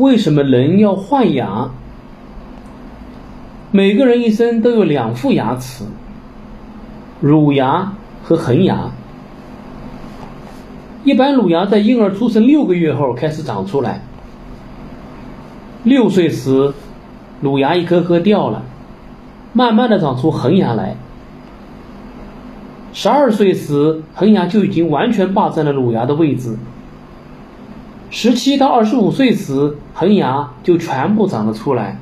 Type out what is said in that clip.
为什么人要换牙？每个人一生都有两副牙齿，乳牙和恒牙。一般乳牙在婴儿出生六个月后开始长出来，六岁时乳牙一颗颗掉了，慢慢的长出恒牙来。十二岁时恒牙就已经完全霸占了乳牙的位置。十七到二十五岁时恒牙就全部长了出来。